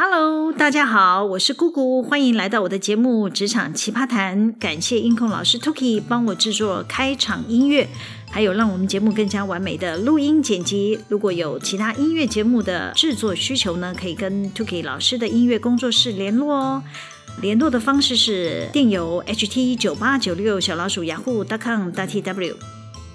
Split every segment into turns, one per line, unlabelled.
Hello，大家好，我是姑姑，欢迎来到我的节目《职场奇葩谈》。感谢音控老师 Tuki 帮我制作开场音乐，还有让我们节目更加完美的录音剪辑。如果有其他音乐节目的制作需求呢，可以跟 Tuki 老师的音乐工作室联络哦。联络的方式是电邮 ht 九八九六小老鼠 yahoo.com.tw。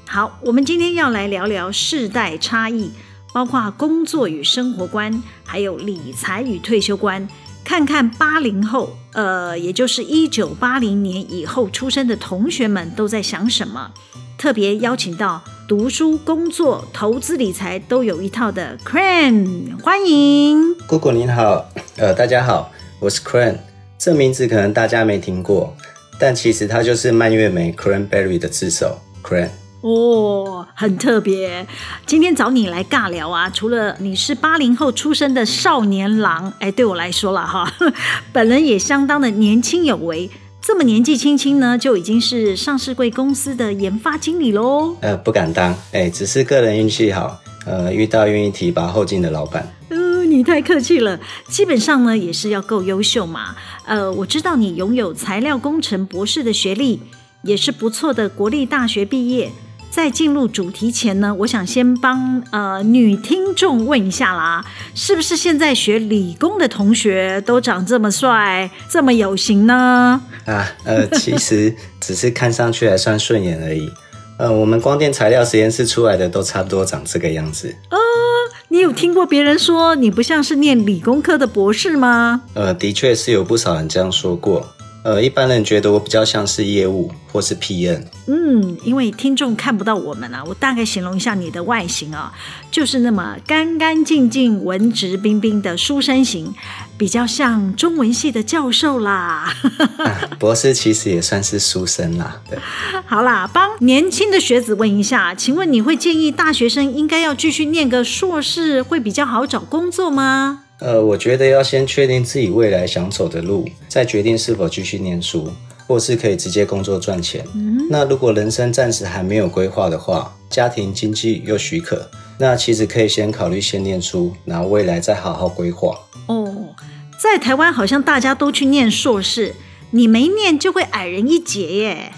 好，我们今天要来聊聊世代差异。包括工作与生活观，还有理财与退休观，看看八零后，呃，也就是一九八零年以后出生的同学们都在想什么。特别邀请到读书、工作、投资、理财都有一套的 Cran，欢迎。
姑姑您好，呃，大家好，我是 Cran。这名字可能大家没听过，但其实它就是蔓越莓 Cranberry 的字首 cran。
哦，很特别。今天找你来尬聊啊，除了你是八零后出生的少年郎，哎，对我来说了哈，本人也相当的年轻有为。这么年纪轻轻呢，就已经是上市贵公司的研发经理喽？
呃，不敢当，哎，只是个人运气好，呃，遇到愿意提拔后进的老板。
嗯、呃，你太客气了。基本上呢，也是要够优秀嘛。呃，我知道你拥有材料工程博士的学历，也是不错的国立大学毕业。在进入主题前呢，我想先帮呃女听众问一下啦，是不是现在学理工的同学都长这么帅、这么有型呢？
啊，呃，其实只是看上去还算顺眼而已。呃，我们光电材料实验室出来的都差不多长这个样子。
呃，你有听过别人说你不像是念理工科的博士吗？
呃，的确是有不少人这样说过。呃，一般人觉得我比较像是业务或是 P N。
嗯，因为听众看不到我们啊，我大概形容一下你的外形啊，就是那么干干净净、文质彬彬的书生型，比较像中文系的教授啦。
啊，博士其实也算是书生啦。对，
好啦，帮年轻的学子问一下，请问你会建议大学生应该要继续念个硕士，会比较好找工作吗？
呃，我觉得要先确定自己未来想走的路，再决定是否继续念书，或是可以直接工作赚钱。嗯。那如果人生暂时还没有规划的话，家庭经济又许可，那其实可以先考虑先念书，然后未来再好好规划。
哦，在台湾好像大家都去念硕士，你没念就会矮人一截耶。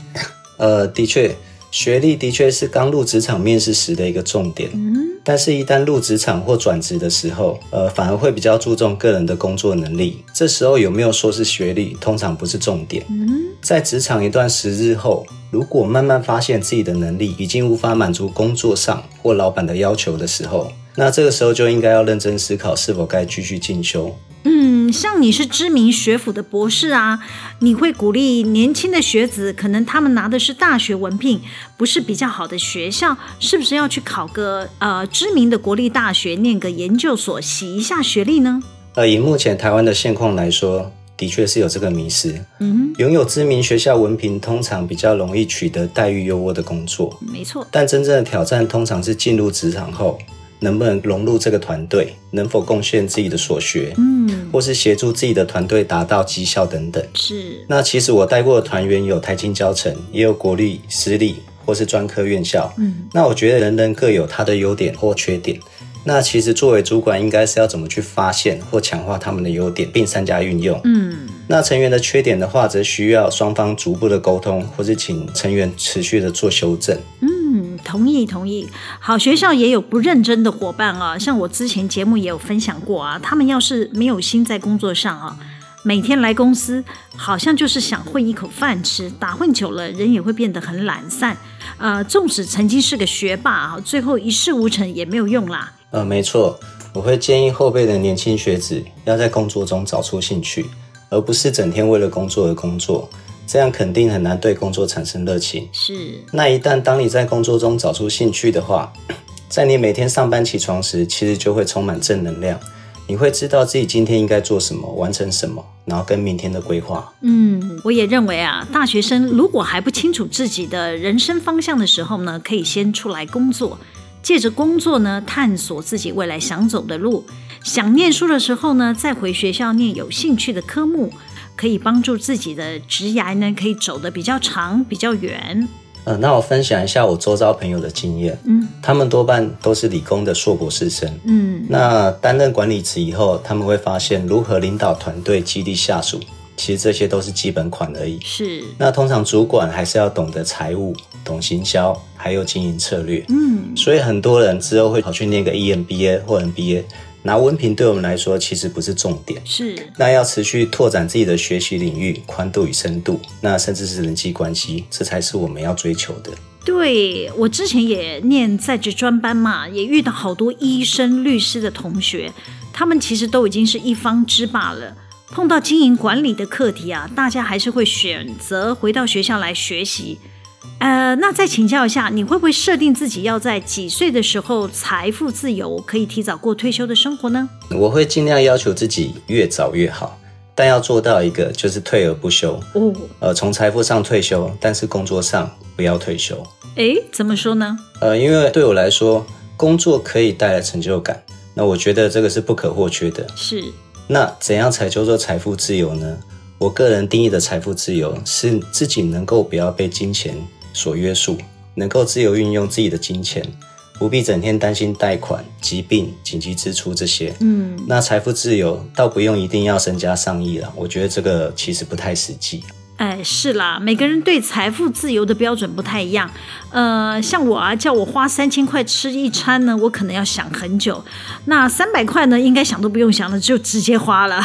呃，的确。学历的确是刚入职场面试时的一个重点，嗯，但是，一旦入职场或转职的时候，呃，反而会比较注重个人的工作能力。这时候有没有硕士学历，通常不是重点。嗯，在职场一段时日后，如果慢慢发现自己的能力已经无法满足工作上或老板的要求的时候，那这个时候就应该要认真思考是否该继续进修。
嗯，像你是知名学府的博士啊，你会鼓励年轻的学子，可能他们拿的是大学文凭，不是比较好的学校，是不是要去考个呃知名的国立大学，念个研究所，洗一下学历呢？
呃，以目前台湾的现况来说，的确是有这个迷失。嗯，拥有知名学校文凭，通常比较容易取得待遇优渥的工作。
没错，
但真正的挑战通常是进入职场后。能不能融入这个团队？能否贡献自己的所学？嗯，或是协助自己的团队达到绩效等等。
是。
那其实我带过的团员有台青教程，也有国立、私立或是专科院校。嗯，那我觉得人人各有他的优点或缺点。那其实作为主管，应该是要怎么去发现或强化他们的优点，并善加运用。嗯，那成员的缺点的话，则需要双方逐步的沟通，或是请成员持续的做修正。嗯。
同意同意，好学校也有不认真的伙伴啊，像我之前节目也有分享过啊，他们要是没有心在工作上啊，每天来公司好像就是想混一口饭吃，打混久了人也会变得很懒散，呃，纵使曾经是个学霸啊，最后一事无成也没有用啦。
呃，没错，我会建议后辈的年轻学子要在工作中找出兴趣，而不是整天为了工作而工作。这样肯定很难对工作产生热情。
是。
那一旦当你在工作中找出兴趣的话，在你每天上班起床时，其实就会充满正能量。你会知道自己今天应该做什么，完成什么，然后跟明天的规划。
嗯，我也认为啊，大学生如果还不清楚自己的人生方向的时候呢，可以先出来工作，借着工作呢，探索自己未来想走的路。想念书的时候呢，再回学校念有兴趣的科目。可以帮助自己的职涯呢，可以走得比较长、比较远。
呃，那我分享一下我周遭朋友的经验。嗯，他们多半都是理工的硕博士生。嗯，那担任管理职以后，他们会发现如何领导团队、激励下属，其实这些都是基本款而已。
是。那
通常主管还是要懂得财务、懂行销，还有经营策略。嗯，所以很多人之后会跑去念个 EMBA 或 MBA。拿文凭对我们来说其实不是重点，
是
那要持续拓展自己的学习领域宽度与深度，那甚至是人际关系，这才是我们要追求的。
对，我之前也念在职专班嘛，也遇到好多医生、律师的同学，他们其实都已经是一方之霸了。碰到经营管理的课题啊，大家还是会选择回到学校来学习。呃，那再请教一下，你会不会设定自己要在几岁的时候财富自由，可以提早过退休的生活呢？
我会尽量要求自己越早越好，但要做到一个就是退而不休。哦，呃，从财富上退休，但是工作上不要退休。
诶，怎么说呢？
呃，因为对我来说，工作可以带来成就感，那我觉得这个是不可或缺的。
是。
那怎样才叫做财富自由呢？我个人定义的财富自由是自己能够不要被金钱所约束，能够自由运用自己的金钱，不必整天担心贷款、疾病、紧急支出这些。嗯，那财富自由倒不用一定要身家上亿了，我觉得这个其实不太实际。
哎，是啦，每个人对财富自由的标准不太一样。呃，像我啊，叫我花三千块吃一餐呢，我可能要想很久。那三百块呢，应该想都不用想了，就直接花了。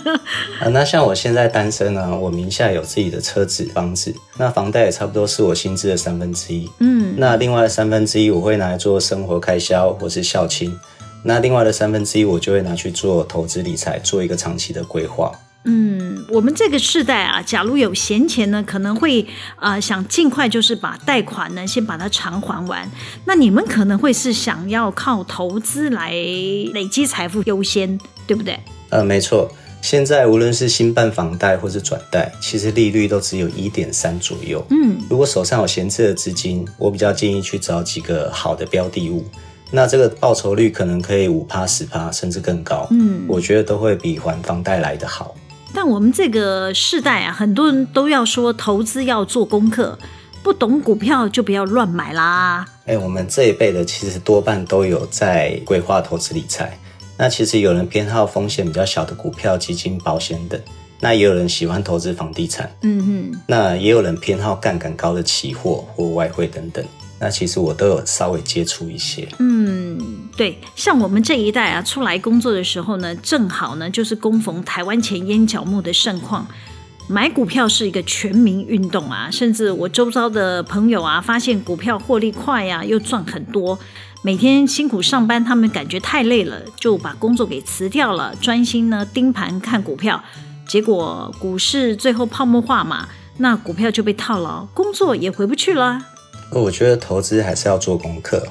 啊，那像我现在单身呢，我名下有自己的车子、房子，那房贷也差不多是我薪资的三分之一。嗯，那另外的三分之一我会拿来做生活开销或是孝亲，那另外的三分之一我就会拿去做投资理财，做一个长期的规划。
嗯，我们这个世代啊，假如有闲钱呢，可能会呃想尽快就是把贷款呢先把它偿还完。那你们可能会是想要靠投资来累积财富优先，对不对？
呃，没错。现在无论是新办房贷或是转贷，其实利率都只有一点三左右。嗯，如果手上有闲置的资金，我比较建议去找几个好的标的物。那这个报酬率可能可以五趴、十趴，甚至更高。嗯，我觉得都会比还房贷来得好。
但我们这个世代啊，很多人都要说投资要做功课，不懂股票就不要乱买啦。
哎，我们这一辈的其实多半都有在规划投资理财。那其实有人偏好风险比较小的股票、基金、保险等，那也有人喜欢投资房地产。嗯哼，那也有人偏好杠杆高的期货或外汇等等。那其实我都有稍微接触一些。
嗯，对，像我们这一代啊，出来工作的时候呢，正好呢就是恭逢台湾前烟角木的盛况，买股票是一个全民运动啊。甚至我周遭的朋友啊，发现股票获利快呀，又赚很多，每天辛苦上班，他们感觉太累了，就把工作给辞掉了，专心呢盯盘看股票。结果股市最后泡沫化嘛，那股票就被套牢，工作也回不去了。
我觉得投资还是要做功课，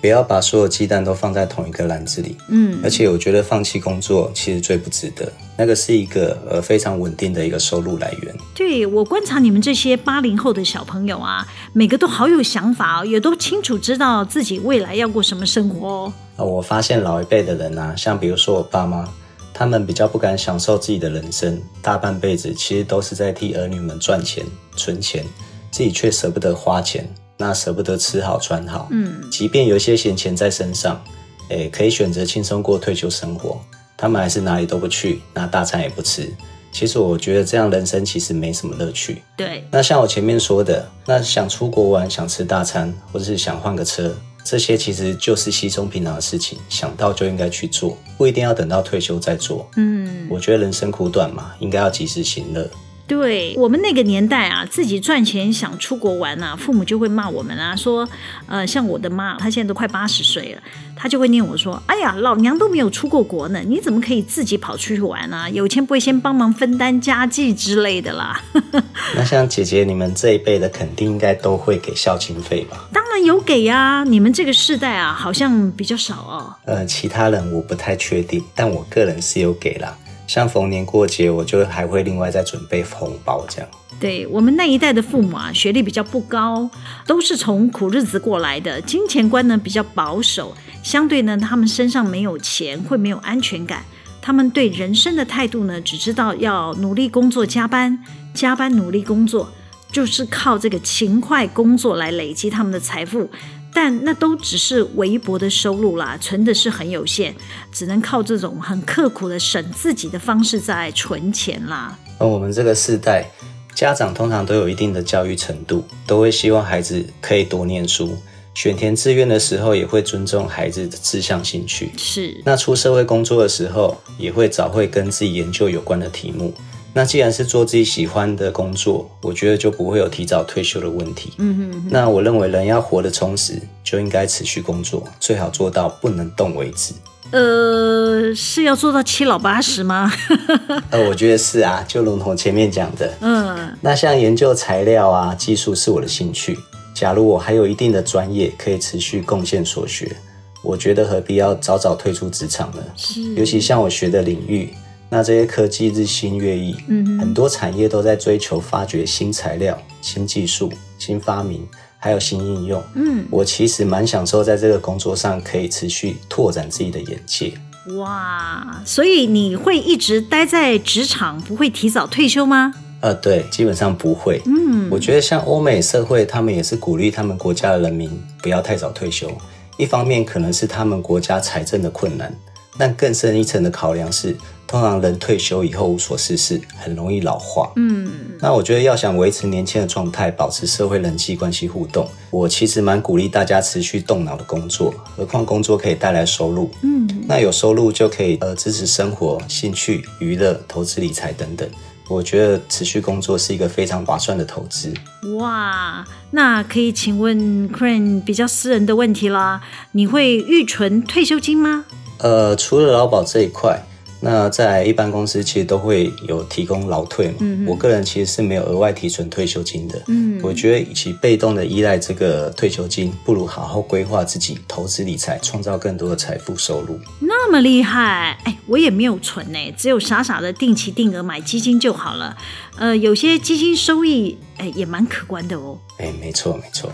不要把所有鸡蛋都放在同一个篮子里。嗯，而且我觉得放弃工作其实最不值得，那个是一个呃非常稳定的一个收入来源。
对，我观察你们这些八零后的小朋友啊，每个都好有想法，也都清楚知道自己未来要过什么生活哦。
啊，我发现老一辈的人啊，像比如说我爸妈，他们比较不敢享受自己的人生，大半辈子其实都是在替儿女们赚钱、存钱，自己却舍不得花钱。那舍不得吃好穿好，嗯，即便有一些闲钱在身上，诶，可以选择轻松过退休生活，他们还是哪里都不去，那大餐也不吃。其实我觉得这样人生其实没什么乐趣。
对，
那像我前面说的，那想出国玩、想吃大餐，或者是想换个车，这些其实就是稀松平常的事情，想到就应该去做，不一定要等到退休再做。嗯，我觉得人生苦短嘛，应该要及时行乐。
对我们那个年代啊，自己赚钱想出国玩啊，父母就会骂我们啊，说，呃，像我的妈，她现在都快八十岁了，她就会念我说，哎呀，老娘都没有出过国呢，你怎么可以自己跑出去玩呢？有钱不会先帮忙分担家计之类的啦。
那像姐姐你们这一辈的，肯定应该都会给孝亲费吧？
当然有给呀，你们这个世代啊，好像比较少哦。
呃，其他人我不太确定，但我个人是有给啦。像逢年过节，我就还会另外再准备红包这样。
对，我们那一代的父母啊，学历比较不高，都是从苦日子过来的，金钱观呢比较保守，相对呢，他们身上没有钱，会没有安全感。他们对人生的态度呢，只知道要努力工作加班，加班努力工作，就是靠这个勤快工作来累积他们的财富，但那都只是微薄的收入啦，存的是很有限，只能靠这种很刻苦的省自己的方式在存钱啦。
而我们这个世代，家长通常都有一定的教育程度，都会希望孩子可以多念书。选填志愿的时候，也会尊重孩子的志向兴趣。
是，
那出社会工作的时候，也会找会跟自己研究有关的题目。那既然是做自己喜欢的工作，我觉得就不会有提早退休的问题。嗯哼，哼。那我认为人要活得充实，就应该持续工作，最好做到不能动为止。
呃，是要做到七老八十吗？
呃，我觉得是啊，就如同前面讲的。嗯。那像研究材料啊，技术是我的兴趣。假如我还有一定的专业可以持续贡献所学，我觉得何必要早早退出职场呢？是，尤其像我学的领域，那这些科技日新月异，嗯哼，很多产业都在追求发掘新材料、新技术、新发明，还有新应用。嗯，我其实蛮享受在这个工作上可以持续拓展自己的眼界。
哇，所以你会一直待在职场，不会提早退休吗？
呃，对，基本上不会。嗯，我觉得像欧美社会，他们也是鼓励他们国家的人民不要太早退休。一方面可能是他们国家财政的困难，但更深一层的考量是，通常人退休以后无所事事，很容易老化。嗯，那我觉得要想维持年轻的状态，保持社会人际关系互动，我其实蛮鼓励大家持续动脑的工作。何况工作可以带来收入。嗯，那有收入就可以呃支持生活、兴趣、娱乐、投资理财等等。我觉得持续工作是一个非常划算的投资。
哇，那可以请问 Crane 比较私人的问题啦，你会预存退休金吗？
呃，除了劳保这一块。那在一般公司其实都会有提供劳退嘛，嗯嗯，我个人其实是没有额外提存退休金的。嗯，我觉得与其被动的依赖这个退休金，不如好好规划自己投资理财，创造更多的财富收入。
那么厉害，哎，我也没有存呢，只有傻傻的定期定额买基金就好了。呃，有些基金收益，哎，也蛮可观的哦。
哎，没错没错。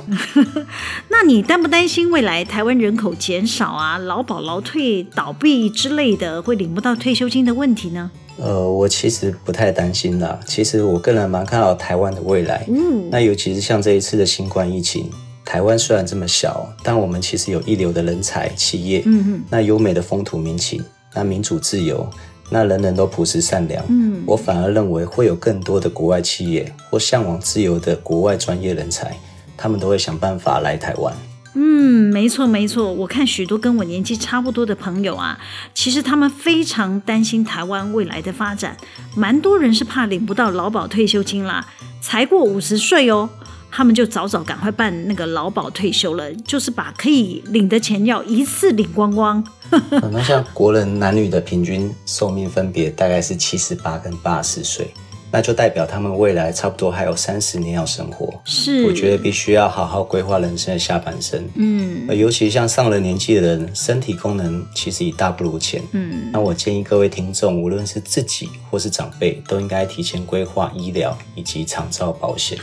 那你担不担心未来台湾人口减少啊，劳保劳退倒闭之类的，会领不到退休金的问题呢？
呃，我其实不太担心啦。其实我个人蛮看好台湾的未来。嗯。那尤其是像这一次的新冠疫情，台湾虽然这么小，但我们其实有一流的人才、企业，嗯嗯，那优美的风土民情，那民主自由。那人人都朴实善良，嗯，我反而认为会有更多的国外企业或向往自由的国外专业人才，他们都会想办法来台湾。
嗯，没错没错，我看许多跟我年纪差不多的朋友啊，其实他们非常担心台湾未来的发展，蛮多人是怕领不到劳保退休金啦，才过五十岁哦。他们就早早赶快办那个劳保退休了，就是把可以领的钱要一次领光光。
那像国人男女的平均寿命分别大概是七十八跟八十岁。那就代表他们未来差不多还有三十年要生活，是，我觉得必须要好好规划人生的下半生，嗯，尤其像上了年纪的人，身体功能其实已大不如前，嗯，那我建议各位听众，无论是自己或是长辈，都应该提前规划医疗以及长照保险。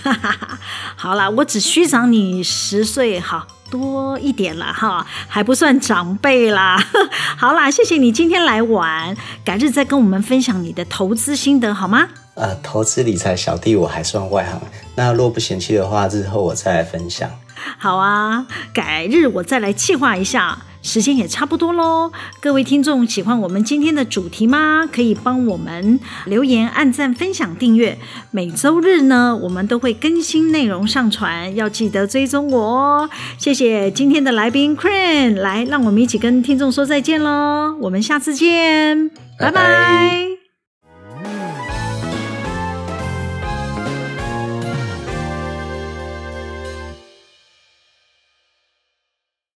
好啦，我只虚长你十岁，好多一点了哈，还不算长辈啦。好啦，谢谢你今天来玩，改日再跟我们分享你的投资心得好吗？
呃，投资理财小弟我还算外行，那若不嫌弃的话，日后我再来分享。
好啊，改日我再来计划一下，时间也差不多喽。各位听众喜欢我们今天的主题吗？可以帮我们留言、按赞、分享、订阅。每周日呢，我们都会更新内容上传，要记得追踪我哦。谢谢今天的来宾 Crane，来让我们一起跟听众说再见喽。我们下次见，拜拜。拜拜。